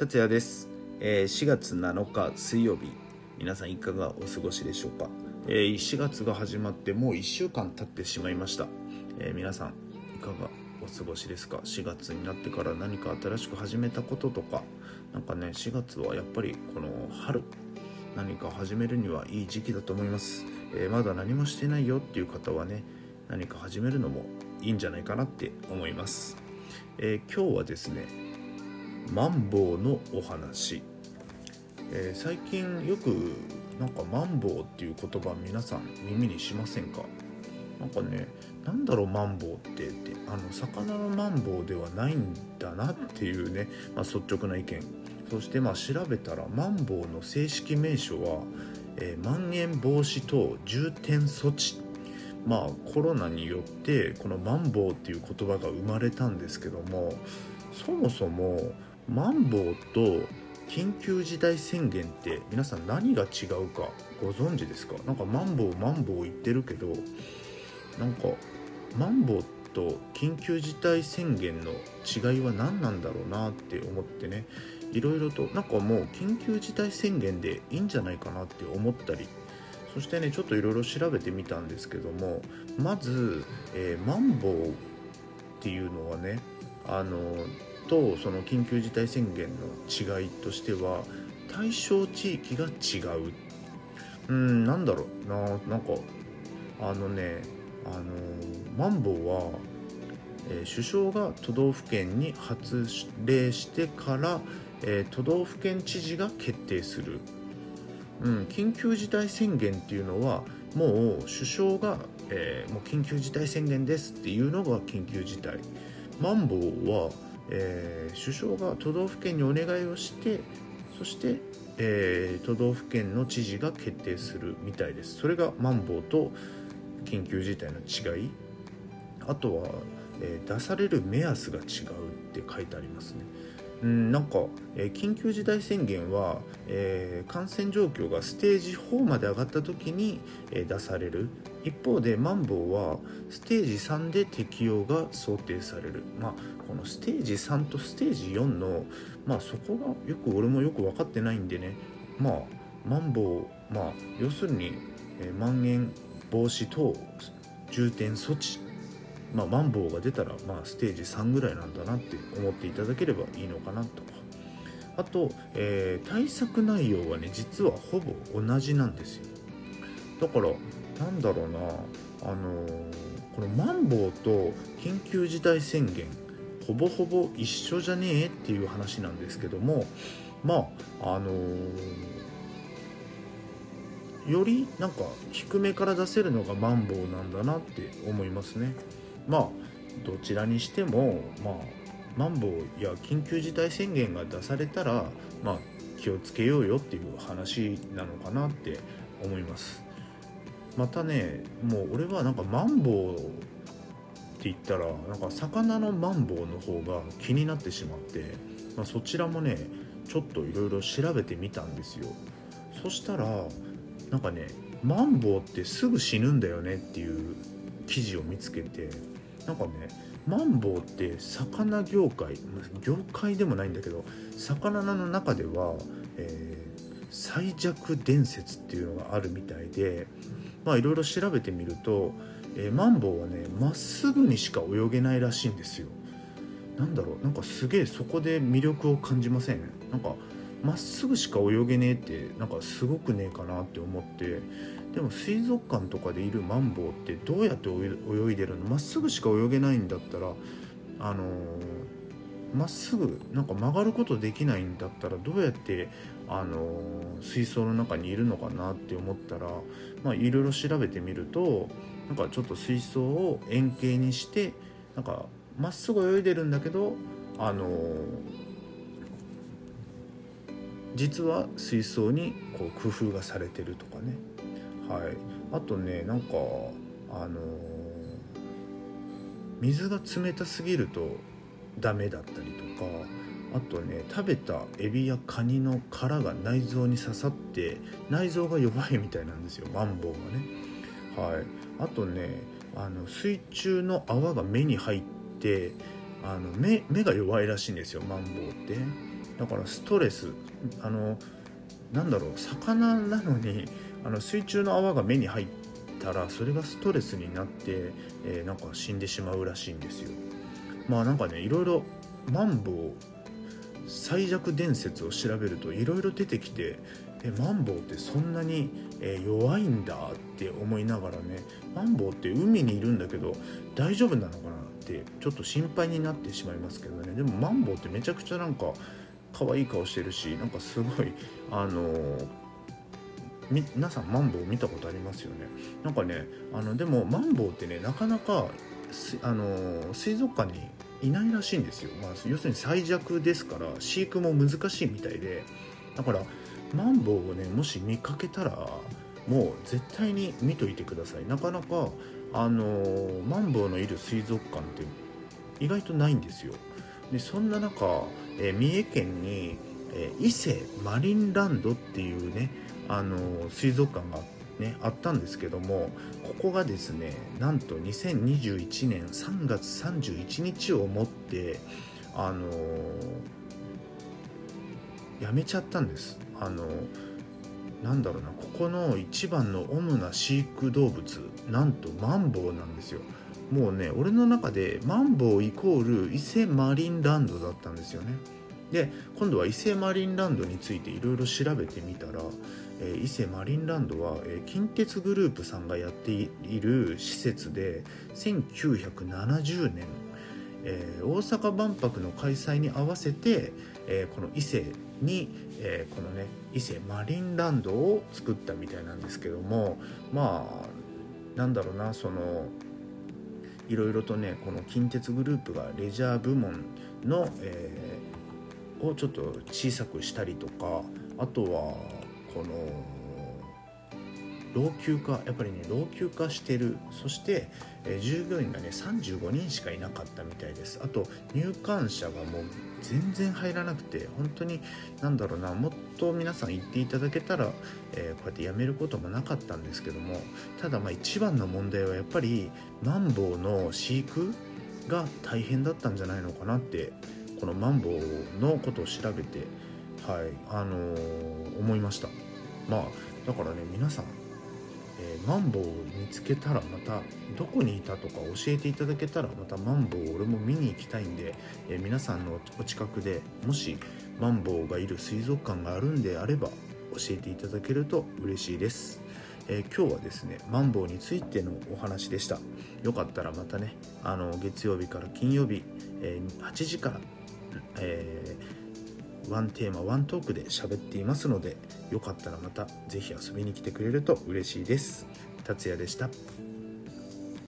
達也です、えー4月7日水曜日皆さんいかがお過ごしでしょうか、えー4月が始まってもう1週間経ってしまいました、えー皆さんいかがお過ごしですか？4月になってから何か新しく始めたこととか？なんかね4月はやっぱりこの春何か始めるにはいい時期だと思います、えまだ何もしてないよっていう方はね何か始めるのもいいんじゃないかなって思います、え今日はですねマンボウのお話、えー最近よくなんかマンボウっていう言葉皆さん耳にしませんか？なんかねなんだろうマンボウってってあの魚のマンボウではないんだなっていうね、まあ、率直な意見。そしてまあ調べたらマンボウの正式名称は、えーまん延防止等重点措置。まあコロナによってこのマンボウっていう言葉が生まれたんですけどもそもそもマンボウと緊急事態宣言って皆さん何が違うかご存知ですか？なんかマンボウマンボウ言ってるけどなんかマンボウと緊急事態宣言の違いは何なんだろうなって思ってね。いろいろとなんかもう緊急事態宣言でいいんじゃないかなって思ったり。そしてねちょっといろいろ調べてみたんですけどもまず、えーマンボウっていうのはねあのとその緊急事態宣言の違いとしては対象地域が違う。うんなんだろう。ななんかあのねあのマンボウは、えー首相が都道府県に発令してから、えー都道府県知事が決定する、うん、緊急事態宣言っていうのはもう首相が、えーもう緊急事態宣言ですっていうのが緊急事態。マンボウは、えー首相が都道府県にお願いをしてそして、えー都道府県の知事が決定するみたいです。それがマンボウと緊急事態の違い。あとは、えー出される目安が違うって書いてありますね。うんなんか、えー緊急事態宣言は、えー感染状況がステージ4まで上がった時に、えー出される。一方でマンボウはステージ3で適用が想定される。まあこのステージ3とステージ4のまあそこがよく俺もよく分かってないんでね。まあマンボウまあ要するに、えーまん延防止等重点措置。まあ、マンボウが出たら、まあ、ステージ3ぐらいなんだなって思っていただければいいのかなと。かあと、えー対策内容はね実はほぼ同じなんですよ。だからなんだろうな。あのこのマンボウと緊急事態宣言ほぼほぼ一緒じゃねえっていう話なんですけどもまああのよりなんか低めから出せるのがマンボウなんだなって思いますね。まあどちらにしてもまあマンボウや緊急事態宣言が出されたらまあ気をつけようよっていう話なのかなって思います。またねもう俺はなんかマンボウって言ったらなんか魚のマンボウの方が気になってしまって、まあ、そちらもねちょっといろいろ調べてみたんですよ。そしたらなんかねマンボウってすぐ死ぬんだよねっていう記事を見つけてなんかねマンボウって魚業界業界でもないんだけど魚の中では、えー最弱伝説っていうのがあるみたいでまあいろいろ調べてみると、えーマンボウはねまっすぐにしか泳げないらしいんですよ。なんだろうなんかすげえそこで魅力を感じません？なんかまっすぐしか泳げねえってなんかすごくねえかなって思って。でも水族館とかでいるマンボウってどうやって泳いでるの？まっすぐしか泳げないんだったらあのーまっすぐなんか曲がることできないんだったらどうやってあの水槽の中にいるのかなって思ったらまあいろいろ調べてみるとなんかちょっと水槽を円形にしてなんかまっすぐ泳いでるんだけどあの実は水槽にこう工夫がされてるとかね。はい。あとねなんかあの水が冷たすぎるとダメだったりとかあとね食べたエビやカニの殻が内臓に刺さって内臓が弱いみたいなんですよマンボウがね。はい。あとねあの水中の泡が目に入ってあの目目が弱いらしいんですよマンボウって。だからストレスあのなんだろう魚なのにあの水中の泡が目に入ったらそれがストレスになって、えー、なんか死んでしまうらしいんですよ。まあなんかねいろいろマンボウ最弱伝説を調べるといろいろ出てきてえマンボウってそんなに、え、弱いんだって思いながらねマンボウって海にいるんだけど大丈夫なのかなってちょっと心配になってしまいますけどね。でもマンボウってめちゃくちゃなんか可愛い顔してるしなんかすごいあのー、皆さんマンボウ見たことありますよね。なんかねあのでもマンボウってねなかなかあの、水族館にいないらしいんですよ、まあ、要するに最弱ですから飼育も難しいみたいでだからマンボウをねもし見かけたらもう絶対に見といてください。なかなかあの、マンボウのいる水族館って意外とないんですよ。でそんな中、えー、三重県に、えー、伊勢マリンランドっていうね、あの、水族館があって、ね、あったんですけどもここがですねなんと2021年3月31日をもってあのやめちゃったんです。あのなんだろうなここの一番の主な飼育動物なんとマンボウなんですよ。もうね俺の中でマンボウイコール伊勢マリンランドだったんですよね。で今度は伊勢マリンランドについていろいろ調べてみたら、え、伊勢マリンランドは、え、近鉄グループさんがやっている施設で1970年、え、大阪万博の開催に合わせて、えこの伊勢に、えこのね伊勢マリンランドを作ったみたいなんですけどもまあなんだろうなそのいろいろとねこの近鉄グループがレジャー部門の、えー、をちょっと小さくしたりとかあとはこの老朽化やっぱりね老朽化してる。そして、えー、従業員がね35人しかいなかったみたいです。あと入館者がもう全然入らなくて本当に何だろうなもっと皆さん言っていただけたら、えー、こうやってやめることもなかったんですけどもただまあ一番の問題はやっぱりマンボウの飼育が大変だったんじゃないのかなってこのマンボウのことを調べてはい。あのー、思いました。まあだからね皆さんえー、マンボウを見つけたらまたどこにいたとか教えていただけたらまたマンボウ俺も見に行きたいんで、えー、皆さんのお近くでもしマンボウがいる水族館があるんであれば教えていただけると嬉しいです、えー、今日はですねマンボウについてのお話でした。よかったらまたねあの月曜日から金曜日、え8時から、えーワンテーマワントークで喋っていますのでよかったらまた是非遊びに来てくれると嬉しいです。達也でした。